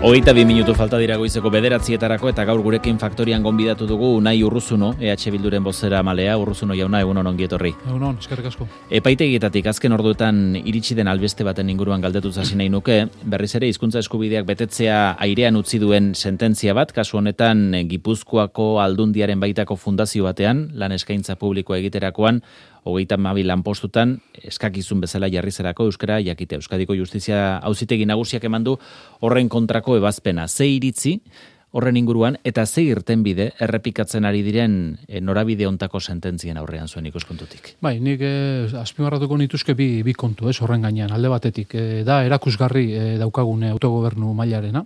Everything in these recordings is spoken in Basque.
Hogeita bi minutu falta dira goizeko bederatzietarako eta gaur gurekin faktorian gonbidatu dugu nahi urruzuno, EH Bilduren bozera malea, urruzuno jauna, egun honon gietorri. Egun hon, eskerrik asko. Epaitegietatik azken orduetan iritsi den albeste baten inguruan galdetu hasi nahi nuke, berriz ere hizkuntza eskubideak betetzea airean utzi duen sententzia bat, kasu honetan Gipuzkoako aldundiaren baitako fundazio batean, lan eskaintza publikoa egiterakoan, hogeita mabi lanpostutan eskakizun bezala jarrizerako euskara jakite Euskadiko Justizia auzitegi nagusiak eman du horren kontrako ebazpena. Ze iritzi horren inguruan eta ze irten bide errepikatzen ari diren e, norabide ontako sententzien aurrean zuen ikuskontutik. Bai, nik e, azpimarratuko nituzke bi, bi kontu ez horren gainean, alde batetik. E, da, erakusgarri e, daukagune autogobernu mailarena.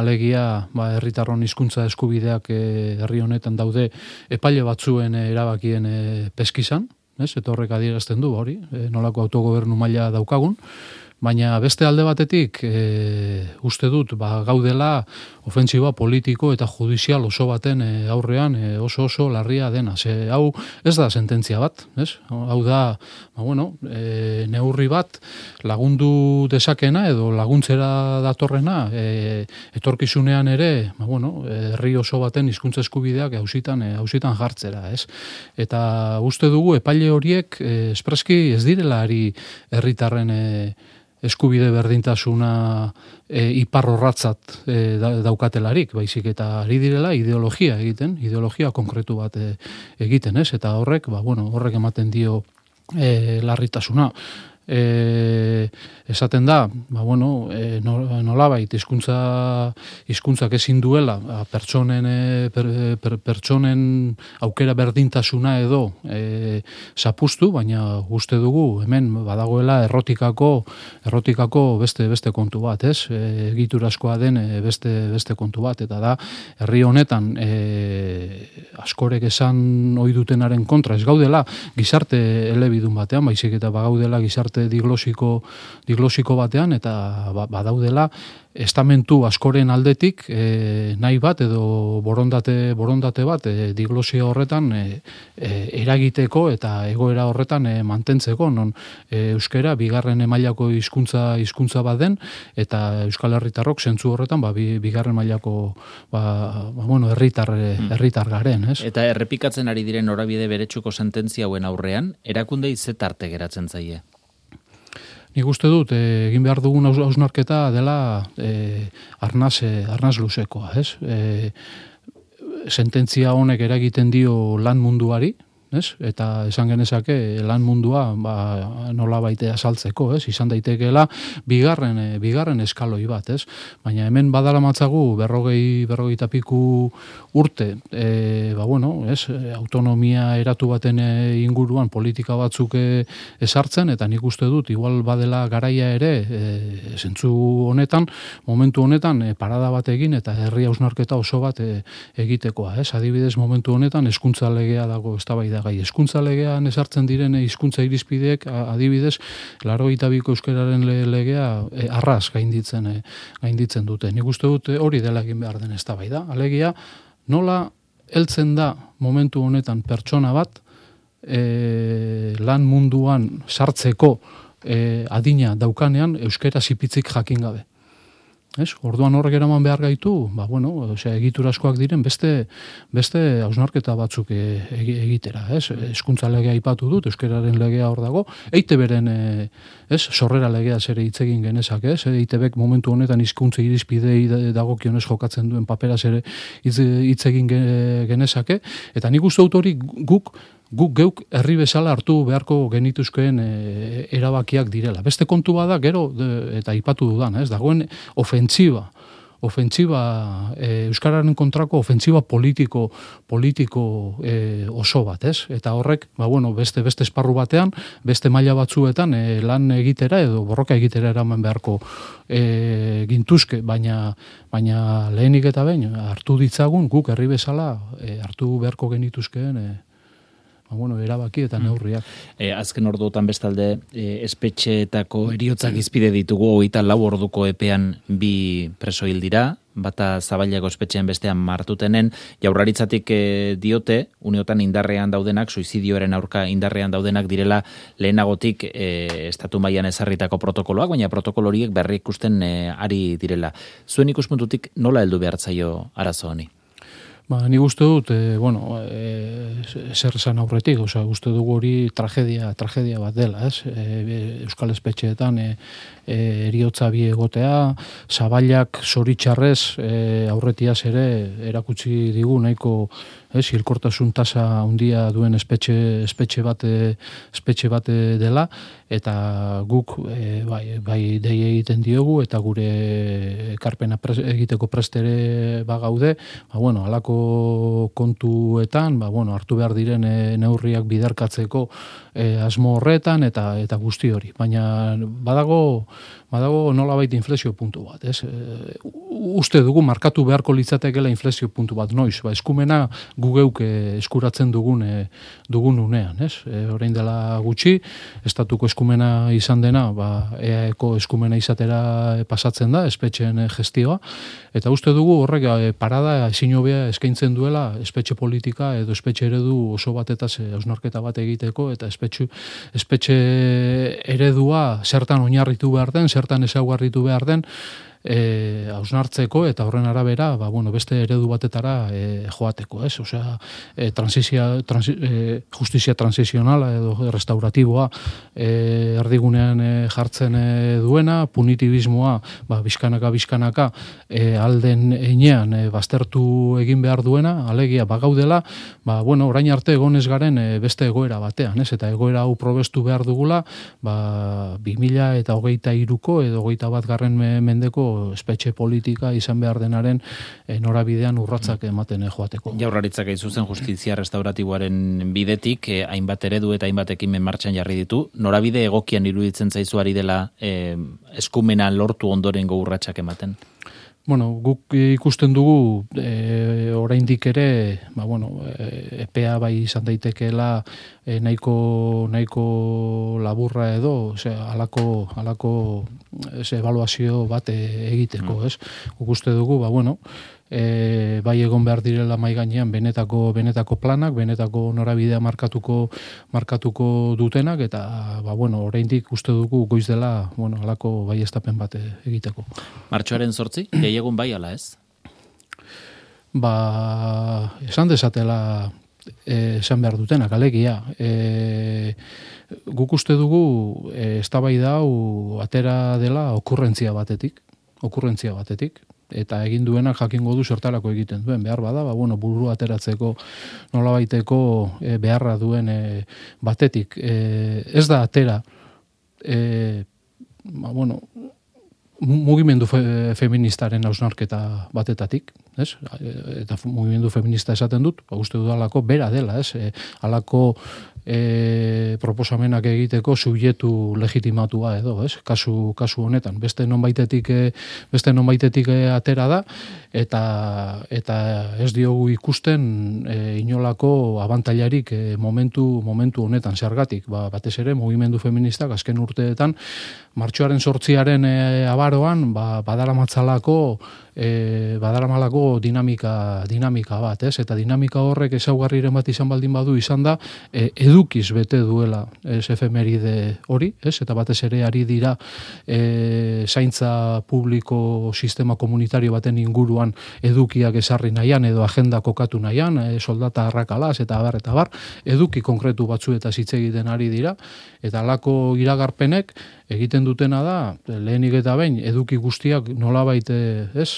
Alegia, ba, herritarron hizkuntza eskubideak herri honetan daude epaile batzuen erabakien e, peskizan, ez? Eta horrek adierazten du hori, e, nolako autogobernu maila daukagun, baina beste alde batetik e, uste dut ba, gaudela ofentsiba politiko eta judizial oso baten e, aurrean e, oso oso larria dena. Ze, hau ez da sententzia bat, ez? Hau da, ba, bueno, e, neurri bat lagundu dezakena edo laguntzera datorrena e, etorkizunean ere, ba, bueno, herri oso baten hizkuntza eskubideak hausitan e, hausitan jartzera, ez? Eta uste dugu epaile horiek e, espreski ez direla ari herritarren e, eskubide berdintasuna e, iparrorratzat e, daukatelarik, baizik eta ari direla ideologia egiten, ideologia konkretu bat e, egiten, ez? Eta horrek, ba, bueno, horrek ematen dio e, larritasuna e, esaten da, ba, bueno, e, nolabait, hizkuntza hizkuntzak ezin duela, ba, pertsonen, e, per, pertsonen aukera berdintasuna edo e, zapustu, baina uste dugu, hemen badagoela errotikako, errotikako beste beste kontu bat, ez? E, egiturazkoa den beste, beste kontu bat, eta da, herri honetan e, askorek esan ohi dutenaren kontra, ez gaudela, gizarte elebidun batean, baizik eta bagaudela gizarte diglosiko, diglosiko batean eta ba, badaudela estamentu askoren aldetik e, nahi bat edo borondate, borondate bat e, diglosia horretan e, e, eragiteko eta egoera horretan e, mantentzeko non e, euskera bigarren emailako hizkuntza hizkuntza baden eta euskal herritarrok zentzu horretan ba, bigarren mailako ba, ba, bueno, herritar, hmm. herritar garen ez? eta errepikatzen ari diren norabide beretsuko sententzia hauen aurrean erakunde izetarte geratzen zaie Nik uste dut, e, egin behar dugun hausnarketa dela e, arnaz, e, arnaz luzekoa, ez? E, sententzia honek eragiten dio lan munduari, ez? Eta esan genezake lan mundua ba, nola baitea saltzeko, ez? Izan daitekeela bigarren, e, bigarren eskaloi bat, ez? Baina hemen badala matzagu berrogei, berrogei tapiku urte, e, ba bueno, ez? Autonomia eratu baten e, inguruan politika batzuk e, esartzen, eta nik uste dut, igual badela garaia ere, e, zentzu honetan, momentu honetan, e, parada bat egin, eta herri hausnarketa oso bat e, egitekoa, ez? Adibidez, momentu honetan, eskuntza legea dago ez da gai. Eskuntza legean esartzen diren hizkuntza irizpideek adibidez, laro biko euskararen legea e, arras gainditzen, e, gainditzen dute. Nik uste dut hori dela egin behar den bai da. Alegia, nola heltzen da momentu honetan pertsona bat e, lan munduan sartzeko e, adina daukanean euskera zipitzik jakin gabe. Ez? Orduan horrek eraman behar gaitu, ba, bueno, osea, egituraskoak diren beste beste hausnarketa batzuk e, egitera, ez? Eskuntza legea aipatu dut, euskararen legea hor dago, eite beren, e, ez? Sorrera legea zere hitzegin genezak, ez? Eite bek momentu honetan hizkuntza irizpidei dagokionez jokatzen duen papera zere hitzegin genezake, eta nik uste dut hori guk guk geuk herri bezala hartu beharko genituzkoen e, erabakiak direla. Beste kontu bada gero eta aipatu dudan, ez? Dagoen ofentsiba ofentsiba e, euskararen kontrako ofentsiba politiko politiko e, oso bat, ez? Eta horrek, ba bueno, beste beste esparru batean, beste maila batzuetan e, lan egitera edo borroka egitera eraman beharko e, gintuzke, baina baina lehenik eta behin hartu ditzagun guk herri bezala e, hartu beharko genituzkeen e, ba, bueno, erabaki eta mm. neurriak. E, azken orduotan bestalde, e, espetxeetako eriotzak izpide ditugu, oita lau orduko epean bi preso hil dira, bata zabailago espetxean bestean martutenen, jaurraritzatik e, diote, uniotan indarrean daudenak, suizidioaren aurka indarrean daudenak direla lehenagotik e, estatu mailan ezarritako protokoloak, baina protokolo horiek berri ikusten e, ari direla. Zuen ikuspuntutik nola heldu behartzaio arazo honi? Ba, ni uste dut, e, bueno, e, zer esan aurretik, oza, uste dugu hori tragedia, tragedia bat dela, ez? E, Euskal Espetxeetan e, e, eriotza bi egotea, zabailak zoritxarrez e, aurretiaz ere erakutsi digu nahiko ez, hilkortasun tasa handia duen espetxe, espetxe bate espetxe bate dela. Eta guk e, bai, bai dei egiten diogu eta gure ekarpena egiteko prestere ba gaude ba bueno halako kontuetan ba bueno hartu behar diren e, neurriak biderkatzeko e, asmo horretan eta eta guzti hori. Baina badago badago nolabait inflexio puntu bat, ez? E, uste dugu markatu beharko litzatekeela inflexio puntu bat noiz, ba eskumena gu geuk eskuratzen dugun e, dugun unean, ez? E, orain dela gutxi, estatuko eskumena izan dena, ba EAeko eskumena izatera pasatzen da espetxeen gestioa eta uste dugu horrek e, parada ezin hobea eskaintzen duela espetxe politika edo espetxe eredu oso batetaz hausnarketa bat egiteko eta espetxe espetxe eredua zertan oinarritu behar den, zertan ezaugarritu behar den, e, hausnartzeko eta horren arabera ba, bueno, beste eredu batetara e, joateko, ez? Osea, e, transizia, transi, e, justizia transizionala edo restauratiboa e, erdigunean e, jartzen e, duena, punitibismoa ba, bizkanaka, bizkanaka e, alden einean e, baztertu egin behar duena, alegia bagaudela, ba, bueno, orain arte egonez garen e, beste egoera batean, ez? Eta egoera hau probestu behar dugula, ba, 2000 eta hogeita iruko edo hogeita bat garren mendeko espetxe politika izan behar denaren e, norabidean urratzak ematen e, joateko. Jaurlaritzak egin zuzen justizia restauratiboaren bidetik, e, hainbat eredu eta hainbat ekimen martxan jarri ditu, norabide egokian iruditzen zaizuari dela e, eskumena lortu ondoren urratsak ematen? Bueno, guk ikusten dugu e, oraindik ere, ba, bueno, e, EPA bai izan daitekeela e, nahiko, nahiko laburra edo, ose, alako, alako ese, evaluazio bat egiteko, mm. ez? Guk uste dugu, ba, bueno, e, bai egon behar direla mai gainean benetako benetako planak, benetako norabidea markatuko markatuko dutenak eta ba bueno, oraindik uste dugu goiz dela, bueno, halako baiestapen bat egiteko. Martxoaren 8 egun bai ala ez? Ba, esan desatela e, esan behar dutenak, alegia. E, guk uste dugu e, eztabaida hau atera dela okurrentzia batetik, okurrentzia batetik. Eta egin duena jakingo du zertarako egiten duen. Behar bada ba bueno buru ateratzeko nolabaiteko e, beharra duen e, batetik. E, ez da atera e, ba, bueno mugimendu feministaren ausnarketa batetatik, ez? Eta mugimendu feminista esaten dut, ba, uste dudalako bera dela, ez? E, alako e, proposamenak egiteko subjetu legitimatua edo, ez? Kasu, kasu honetan, beste nonbaitetik e, beste nonbaitetik e, atera da eta eta ez diogu ikusten e, inolako abantailarik e, momentu momentu honetan zergatik, ba, batez ere mugimendu feministak azken urteetan martxoaren sortziaren e, abaroan ba, matzalako e, dinamika, dinamika bat, ez? Eta dinamika horrek ezaugarriren bat izan baldin badu izan da, e, edukiz bete duela ez efemeride hori, ez? Eta batez ere ari dira e, zaintza publiko sistema komunitario baten inguruan edukiak esarri nahian edo agenda kokatu nahian, e, soldata harrakalaz eta bar, eta bar, eduki konkretu batzu hitz egiten ari dira, eta alako iragarpenek egiten dutena da, lehenik eta behin, eduki guztiak nolabait, ez,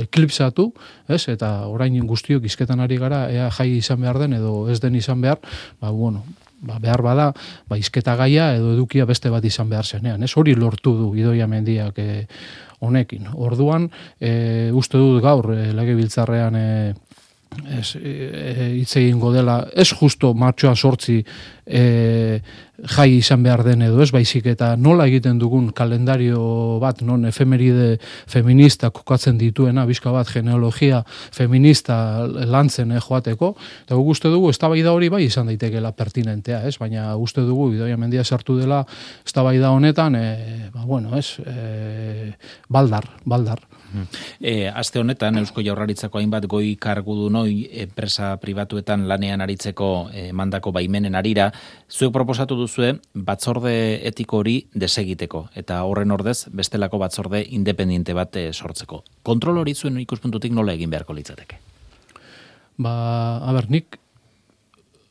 eklipsatu, ez? Eta orain guztiok izketan ari gara ea jai izan behar den edo ez den izan behar, ba bueno, ba, behar bada, ba izketa gaia edo edukia beste bat izan behar zenean, ez? Hori lortu du Idoia Mendiak e, honekin. Orduan, e, uste dut gaur e, legebiltzarrean e, ez e, e, hitz egingo dela ez justo martxoa sortzi e, jai izan behar den edo ez baizik eta nola egiten dugun kalendario bat non efemeride feminista kokatzen dituena bizka bat genealogia feminista lantzen eh, joateko. Eta guk uste dugu eztabaida hori bai izan daitekeela pertinentea ez? Baina uste dugu idoia mendia sartu dela eztabaida honetan e, ba, bueno ez e, baldar baldar. E, aste honetan Eusko Jaurlaritzako hainbat goi kargu du noi enpresa pribatuetan lanean aritzeko mandako baimenen arira, zuek proposatu duzue batzorde etiko hori desegiteko eta horren ordez bestelako batzorde independiente bat e, sortzeko. Kontrol hori zuen ikuspuntutik nola egin beharko litzateke? Ba, a ber, nik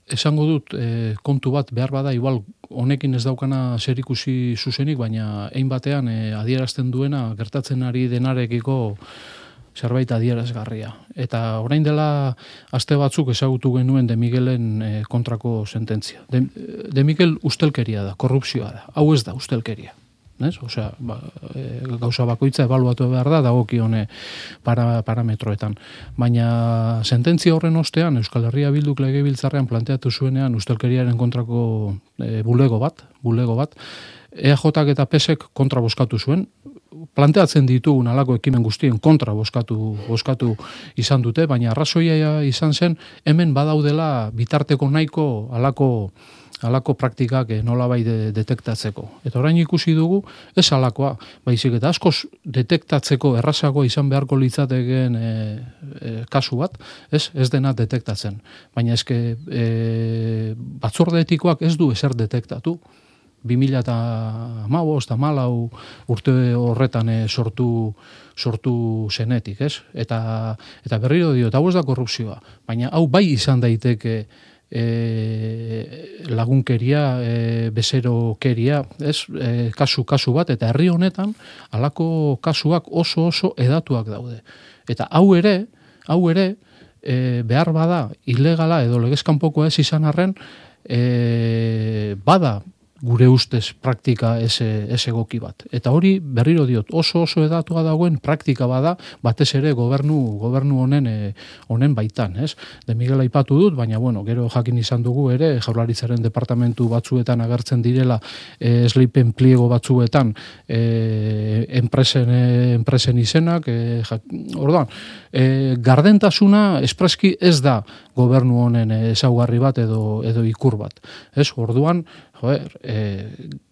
esango dut e, kontu bat behar bada igual honekin ez daukana zer ikusi zuzenik, baina ein batean e, adierazten duena gertatzen ari denarekiko zerbait adierazgarria. Eta orain dela aste batzuk ezagutu genuen De Miguelen e, kontrako sententzia. De, de Miguel ustelkeria da, korrupzioa da. Hau ez da ustelkeria ez? Osea, ba, e, gauza bakoitza ebaluatu behar da dagokione para, parametroetan. Baina sententzia horren ostean Euskal Herria Bilduk legebiltzarrean planteatu zuenean ustelkeriaren kontrako e, bulego bat, bulego bat. EAJak eta PESek kontra boskatu zuen, planteatzen ditugun alako ekimen guztien kontra boskatu, boskatu izan dute, baina arrazoia izan zen hemen badaudela bitarteko nahiko alako alako praktikak eh, nola bai de, detektatzeko. Eta orain ikusi dugu, ez alakoa, baizik eta askoz detektatzeko errazago izan beharko litzateken e, kasu bat, ez, ez dena detektatzen. Baina eske e, batzorde etikoak ez du ezer detektatu, 2000 eta maboz eta malau urte horretan sortu sortu zenetik, ez? Eta, eta berriro dio, eta hau ez da korrupzioa, baina hau bai izan daiteke e, lagunkeria, e, bezerokeria, ez, e, kasu kasu bat eta herri honetan halako kasuak oso oso edatuak daude. Eta hau ere, hau ere e, behar bada ilegala edo legezkanpoko ez izan arren e, bada gure ustez praktika ez, ez egoki bat. Eta hori berriro diot oso oso edatua dagoen praktika bada batez ere gobernu gobernu honen e, honen baitan, ez? De Miguel aipatu dut, baina bueno, gero jakin izan dugu ere Jaurlaritzaren departamentu batzuetan agertzen direla e, esleipen pliego batzuetan e, enpresen e, enpresen izenak, e, orduan, e, gardentasuna espreski ez da gobernu honen ezaugarri bat edo edo ikur bat. Ez? Orduan, joer, e,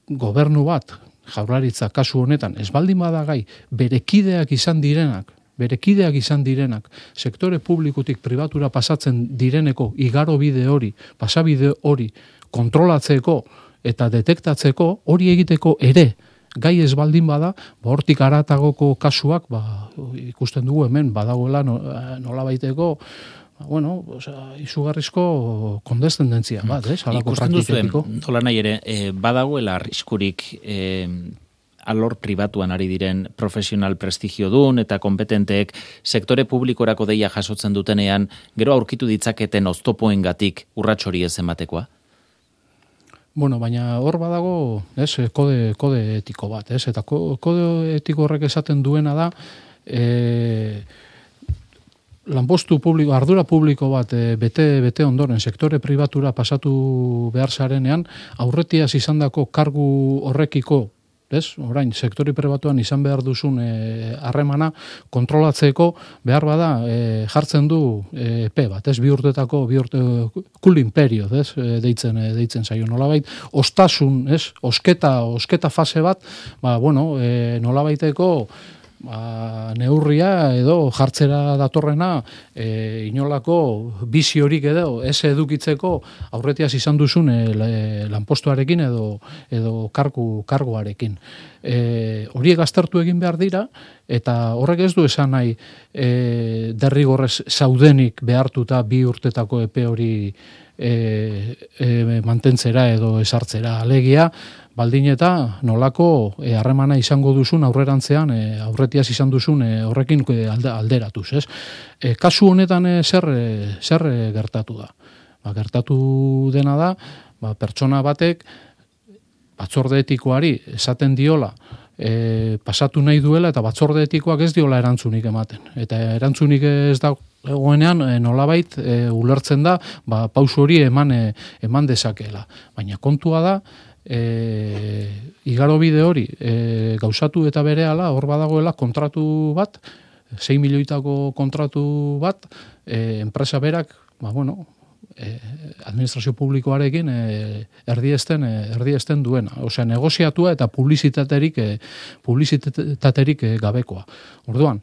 gobernu bat, jaurlaritza kasu honetan, ez baldin badagai, berekideak izan direnak, berekideak izan direnak, sektore publikutik pribatura pasatzen direneko igaro bide hori, pasabide hori, kontrolatzeko eta detektatzeko, hori egiteko ere, gai ez baldin bada, ba, hortik aratagoko kasuak, ba, ikusten dugu hemen, badagoela nola baiteko, Ba, bueno, o sea, izugarrizko kondescendentzia bat, eh, salako praktiketiko. Hola nahi ere, eh, badagoela arriskurik eh, alor pribatuan ari diren profesional prestigio dun eta kompetenteek sektore publikorako deia jasotzen dutenean, gero aurkitu ditzaketen oztopoen gatik urratxori ez ematekoa? Bueno, baina hor badago, ez, kode, kode etiko bat, ez, eta kode etiko horrek esaten duena da, eh, lanpostu publiko, ardura publiko bat e, bete, bete ondoren sektore pribatura pasatu behar zarenean, aurretiaz izandako kargu horrekiko, ez? Orain, sektore pribatuan izan behar duzun eh, harremana kontrolatzeko behar bada e, jartzen du e, P bat, ez? Bi urtetako, bi urte, kul imperio, ez? deitzen, e, deitzen zaio nolabait, ostasun, ez? Osketa, osketa fase bat, ba, bueno, e, nolabaiteko, ba, neurria edo jartzera datorrena e, inolako bizi horik edo ez edukitzeko aurretiaz izan duzun e, lanpostuarekin edo edo kargu karguarekin. E, horiek aztertu egin behar dira eta horrek ez du esan nahi e, derrigorrez zaudenik behartuta bi urtetako epe hori e, e, mantentzera edo esartzera alegia, baldin eta nolako eh, harremana izango duzun aurrerantzean e, aurretiaz izan duzun e, horrekin alderatuz, ez? E, kasu honetan zer zer gertatu da. Ba, gertatu dena da, ba, pertsona batek batzorde etikoari esaten diola e, pasatu nahi duela eta batzorde etikoak ez diola erantzunik ematen. Eta erantzunik ez da egoenean e, nolabait e, ulertzen da ba, pausu hori eman, e, eman dezakela. Baina kontua da, e, igaro bide hori e, gauzatu eta bere hor badagoela kontratu bat, 6 milioitako kontratu bat, e, enpresa berak, ba, bueno, eh, administrazio publikoarekin eh, erdiesten eh, erdiesten duena. Osea, negoziatua eta publizitaterik eh, publizitaterik eh, gabekoa. Orduan,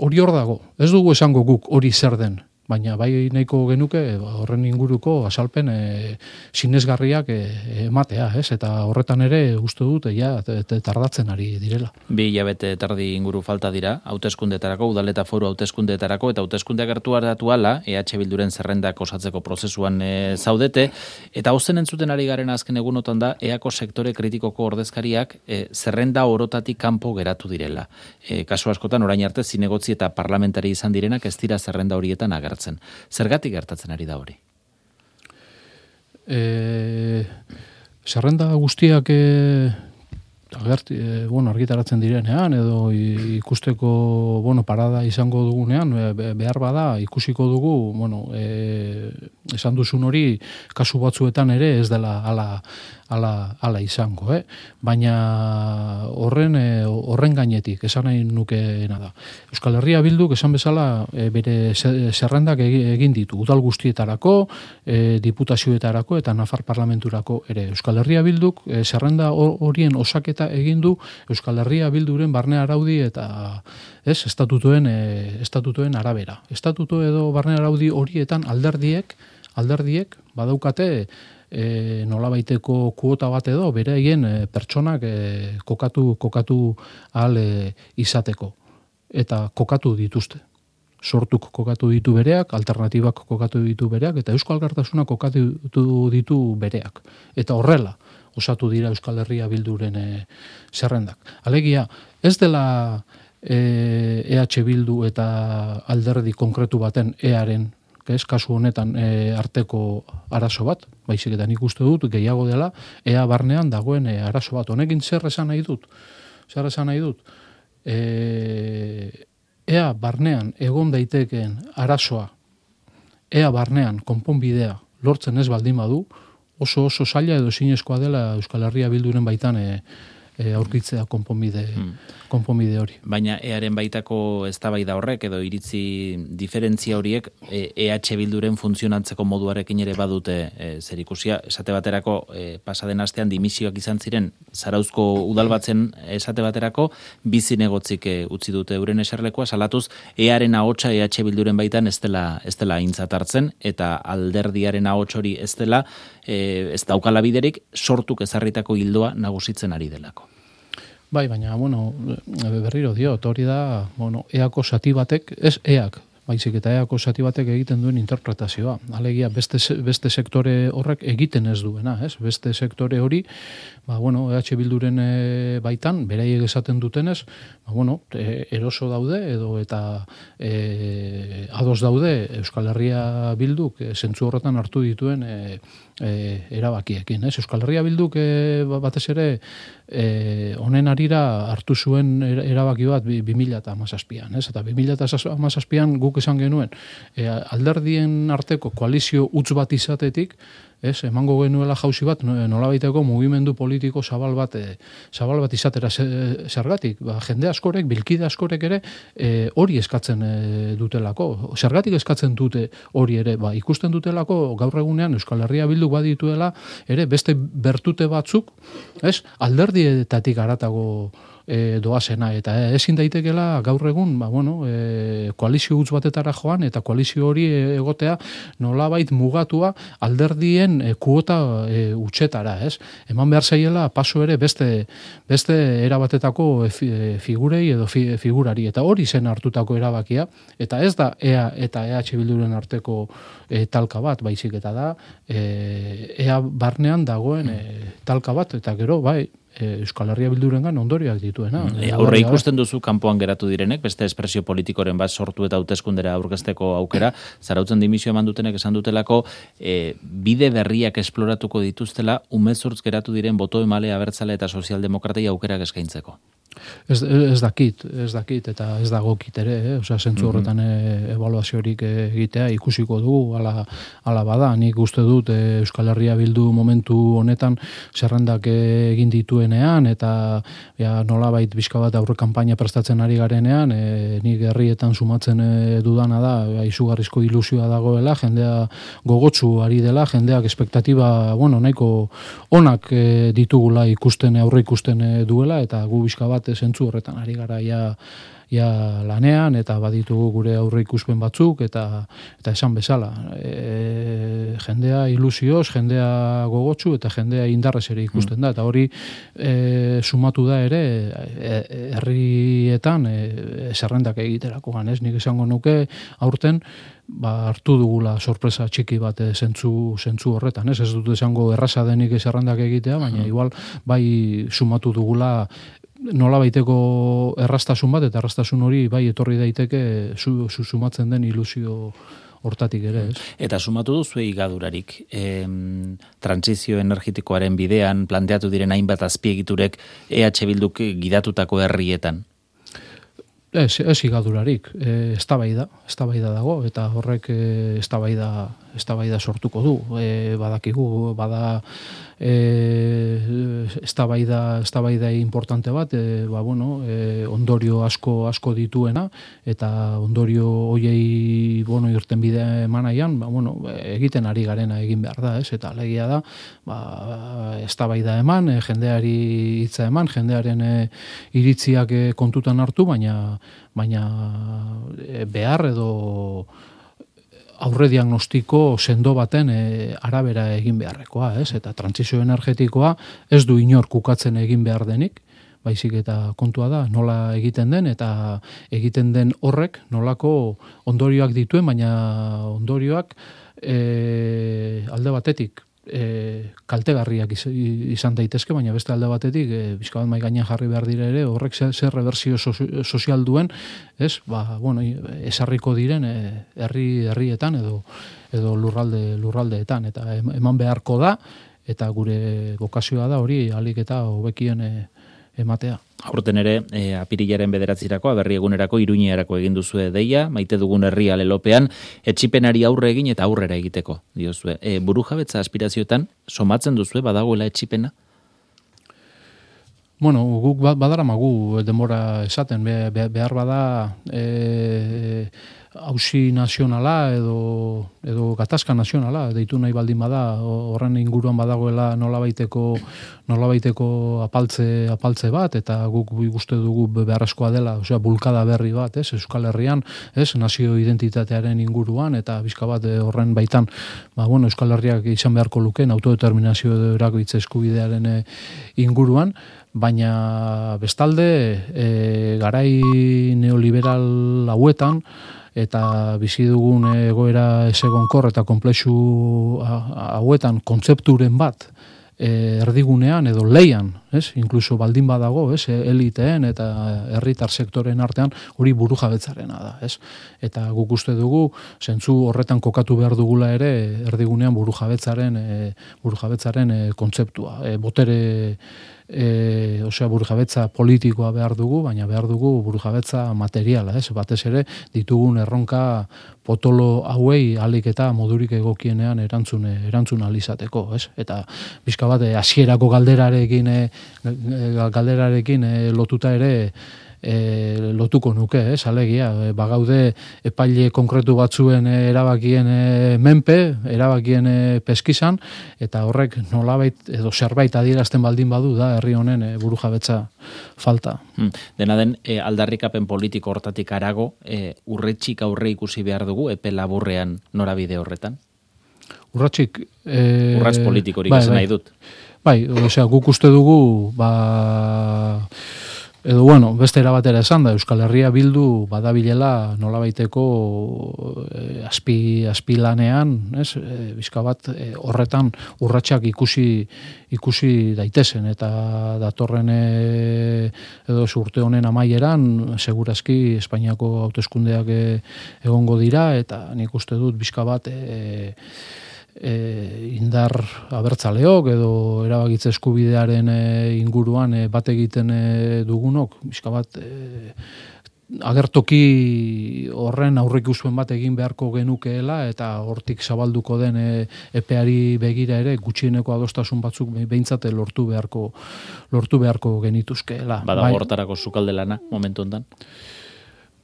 hori hor dago. Ez dugu esango guk hori zer den baina bai nahiko genuke horren inguruko azalpen e, sinesgarriak e, ematea, ez? Eta horretan ere uste dut ja tardatzen ari direla. Bi hilabete tardi inguru falta dira, hauteskundetarako udaleta foru hauteskundetarako eta hauteskunde gertu hartu ala, EH Bilduren zerrendak osatzeko prozesuan e, zaudete eta hauzen entzuten ari garen azken egunotan da EAko sektore kritikoko ordezkariak e, zerrenda orotatik kanpo geratu direla. E, kasu askotan orain arte zinegotzi eta parlamentari izan direnak ez dira zerrenda horietan ager gertatzen. Zergatik gertatzen ari da hori? E, zerrenda guztiak e, agerti, e, bueno, argitaratzen direnean edo ikusteko bueno, parada izango dugunean behar bada ikusiko dugu bueno, e, esan duzun hori kasu batzuetan ere ez dela ala, ala, ala izango, eh? baina horren e, horren gainetik esan nahi nukeena da. Euskal Herria bilduk esan bezala e, bere zerrendak egin ditu, udal guztietarako, e, diputazioetarako eta nafar parlamenturako ere. Euskal Herria bilduk e, zerrenda horien osaketa egin du Euskal Herria bilduren barne araudi eta ez estatutuen, e, estatutuen arabera. Estatuto edo barne araudi horietan alderdiek, alderdiek badaukate e, nola baiteko kuota bat edo bereien e, pertsonak e, kokatu kokatu al e, izateko eta kokatu dituzte sortuk kokatu ditu bereak, alternatibak kokatu ditu bereak, eta Euskal Gartasuna kokatu ditu bereak. Eta horrela, osatu dira Euskal Herria bilduren e, zerrendak. Alegia, ez dela e, EH Bildu eta alderdi konkretu baten earen ez kasu honetan e, arteko arazo bat, baizik eta nik uste dut gehiago dela, ea barnean dagoen e, arazo bat. Honekin zer esan nahi dut? Zer esan nahi dut? E, ea barnean egon daitekeen arazoa, ea barnean konponbidea lortzen ez baldin badu, oso oso zaila edo zinezkoa dela Euskal Herria bilduren baitan e, e, aurkitzea konponbide, hmm. konponbide hori. Baina earen baitako eztabaida horrek edo iritzi diferentzia horiek e, EH Bilduren funtzionatzeko moduarekin ere badute e, zer ikusia. Esate baterako e, pasaden astean dimisioak izan ziren zarauzko udalbatzen esate baterako bizi negotzik e, utzi dute euren eserlekoa salatuz earen ahotsa EH Bilduren baitan ez dela, ez dela hartzen eta alderdiaren ahots hori ez dela e, ez daukala biderik sortuk ezarritako hildoa nagusitzen ari delako. Bai, baina, bueno, berriro dio, hori da, bueno, eako sati batek, ez eak, baizik eta eako sati batek egiten duen interpretazioa. Alegia, beste, beste sektore horrek egiten ez duena, ez? Beste sektore hori, ba, bueno, EH Bilduren e, baitan, beraiek esaten dutenez, ba, bueno, e, eroso daude, edo eta e, ados daude Euskal Herria Bilduk, e, zentzu horretan hartu dituen e, e, erabakiekin. Ez? Euskal Herria Bilduk e, batez ere e, honen arira hartu zuen erabaki bat 2000 eta amazazpian. Ez? Eta 2000 eta amazazpian guk esan genuen e, alderdien arteko koalizio utz bat izatetik ez, emango genuela jauzi bat nolabaiteko mugimendu politiko zabal bat e, zabal bat izatera zergatik, ba, jende askorek, bilkide askorek ere e, hori eskatzen e, dutelako, zergatik eskatzen dute hori ere, ba, ikusten dutelako gaur egunean Euskal Herria bildu badituela ere beste bertute batzuk, ez, alderdietatik aratago e, doazena. Eta e, ezin daitekela gaur egun ba, bueno, e, koalizio gutz batetara joan eta koalizio hori egotea nolabait mugatua alderdien e, kuota e, utxetara, ez? Eman behar zaiela paso ere beste, beste erabatetako e, e, figurei edo figurari. Eta hori zen hartutako erabakia. Eta ez da EA eta EH Bilduren arteko e, talka bat, baizik eta da e, EA barnean dagoen e, talka bat. Eta gero, bai, e, Euskal Herria bildurengan ondoriak dituena. Mm, e, aurre ikusten duzu kanpoan geratu direnek, beste espresio politikoren bat sortu eta hauteskundera aurkezteko aukera, zarautzen dimisio eman dutenek esan dutelako, e, bide berriak esploratuko dituztela, umezurtz geratu diren boto emale abertzale eta sozialdemokratai aukerak eskaintzeko. Ez, ez dakit, ez dakit, eta ez dago ere, eh? Osea, zentzu mhm. horretan e, evaluaziorik egitea ikusiko dugu, ala, ala bada, nik uste dut e, Euskal Herria bildu momentu honetan zerrendak egin dituenean, eta ja, nola bait bizka bat aurre kanpaina prestatzen ari garenean, e, nik herrietan sumatzen e, dudana da, ja, izugarrizko ilusioa dagoela, jendea gogotsu ari dela, jendeak espektatiba, bueno, nahiko onak e, ditugula ikusten, aurre ikusten duela, eta gu bizka bat zentzu horretan ari gara ja, ja lanean eta baditugu gure aurre ikuspen batzuk eta eta esan bezala e, jendea ilusioz, jendea gogotsu eta jendea indarrez ere ikusten da. Eta hori e, sumatu da ere e, herrietan e, zerrendak egiterako ganez, nik esango nuke aurten ba, hartu dugula sorpresa txiki bat e, zentzu, zentzu horretan, ez? Ez dut esango erraza denik zerrendak egitea, baina igual bai sumatu dugula nola baiteko errastasun bat, eta errastasun hori bai etorri daiteke zu, zu sumatzen den ilusio hortatik ere, ez? Eta sumatu duzu igadurarik, e, transizio energetikoaren bidean planteatu diren hainbat azpiegiturek EH Bilduk gidatutako herrietan? Ez, ez igadurarik, e, ez da dago, eta horrek e, ez da sortuko du. E, badakigu, bada e, eztabaida eztabaida importante bat e, ba, bueno, e, ondorio asko asko dituena eta ondorio hoiei bueno irten bide emanaian ba, bueno, egiten ari garena egin behar da ez eta alegia da ba, eztabaida eman e, jendeari hitza eman jendearen e, iritziak e, kontutan hartu baina baina e, behar edo aurre diagnostiko sendo baten e, arabera egin beharrekoa, ez? Eta transizio energetikoa ez du inor kukatzen egin behar denik, baizik eta kontua da nola egiten den eta egiten den horrek nolako ondorioak dituen, baina ondorioak e, alde batetik e, kaltegarriak izan daitezke, baina beste alde batetik, e, bizka bat gainean jarri behar dire ere, horrek zer, zer reversio sozial duen, ez, ba, bueno, esarriko diren e, herri herrietan edo edo lurralde lurraldeetan eta eman beharko da eta gure bokazioa da hori alik eta hobekien e, ematea. Aurten ere, e, apirilaren bederatzirako, aberri egunerako, iruñerako egin duzue deia, maite dugun herri alelopean, etxipenari aurre egin eta aurrera egiteko, diozue. E, buru jabetza aspirazioetan, somatzen duzue, badagoela etxipena? Bueno, guk ba, badara magu denbora esaten, behar bada... E, hausi nazionala edo, edo gatazka nazionala, deitu nahi baldin bada, horren inguruan badagoela nolabaiteko, nolabaiteko apaltze, apaltze bat, eta guk ikuste dugu beharrezkoa dela, osea, bulkada berri bat, ez, Euskal Herrian, ez, nazio identitatearen inguruan, eta bizka bat eh, horren baitan, ba, bueno, Euskal Herriak izan beharko luken, autodeterminazio erako eskubidearen eh, inguruan, baina bestalde, e, garai neoliberal hauetan, eta bizi dugun egoera esegonkor eta komplexu hauetan kontzepturen bat e, erdigunean edo leian, ez? Inkluso baldin badago, ez? Eliteen eta herritar sektoren artean hori burujabetzarena da, ez? Eta guk uste dugu zentzu horretan kokatu behar dugula ere erdigunean burujabetzaren e, burujabetzaren e, kontzeptua. E, botere e, osea burujabetza politikoa behar dugu, baina behar dugu burujabetza materiala, ez? Batez ere ditugun erronka potolo hauei alik eta modurik egokienean erantzun erantzun alizateko, ez? Eta bizka bat hasierako galderarekin e, galderarekin e, lotuta ere e, lotuko nuke, eh, alegia, e, bagaude epaile konkretu batzuen erabakien e, menpe, erabakien e, peskizan, eta horrek nolabait edo zerbait adierazten baldin badu da herri honen e, burujabetza falta. Hmm. Dena den, e, aldarrikapen politiko hortatik arago, e, urretxik aurre ikusi behar dugu, epe laburrean norabide horretan? Urratxik... E, Urratz politikorik bai, bai. nahi dut. Bai, osea, guk uste dugu, ba edo bueno, beste erabatera esan da, Euskal Herria bildu badabilela nola baiteko e, aspi, aspilanean, ez, e, bizka bat e, horretan urratsak ikusi ikusi daitezen. Eta datorren e, edo urte honen amaieran segurazki Espainiako hauteskundeak e, egongo dira. Eta nik uste dut bizka bat e, e, indar abertzaleok edo erabagitze eskubidearen e, inguruan e, bat egiten e, dugunok, bizka bat e, agertoki horren aurrik usuen bat egin beharko genukeela eta hortik zabalduko den e, epeari begira ere gutxieneko adostasun batzuk behintzate lortu beharko lortu beharko genituzkeela. Bada bai, hortarako sukalde lana momentu hontan.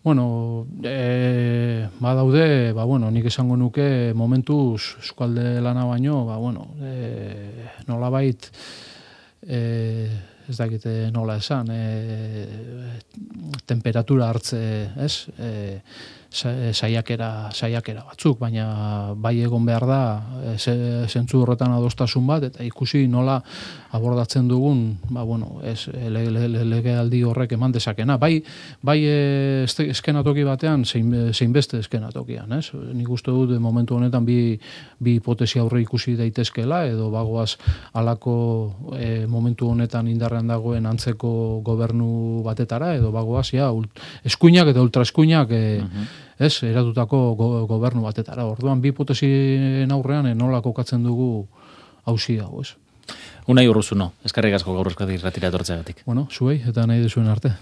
Bueno, e, badaude, ba, bueno, nik esango nuke momentuz eskualde lana baino, ba, bueno, e, nola bait, e, ez dakite nola esan, e, temperatura hartze, ez? E, saiakera saiakera batzuk, baina bai egon behar da zentzu horretan adostasun bat eta ikusi nola abordatzen dugun, ba bueno, ez legealdi horrek eman dezakena. Bai, bai eskenatoki batean zein, zein beste eskenatokian, ez? Nik uste dut momentu honetan bi, bi hipotesi aurre ikusi daitezkela edo bagoaz alako e, momentu honetan indarrean dagoen antzeko gobernu batetara edo bagoaz ja eskuinak eta ultraeskuinak e, mhm ez, eratutako go, gobernu batetara. Orduan, bi hipotesi aurrean eh, nola kokatzen dugu hausi hau, ez? Unai urruzuno, eskarrik asko gaur eskati ratira etortzeagatik. Bueno, zuei, eta nahi duzuen arte.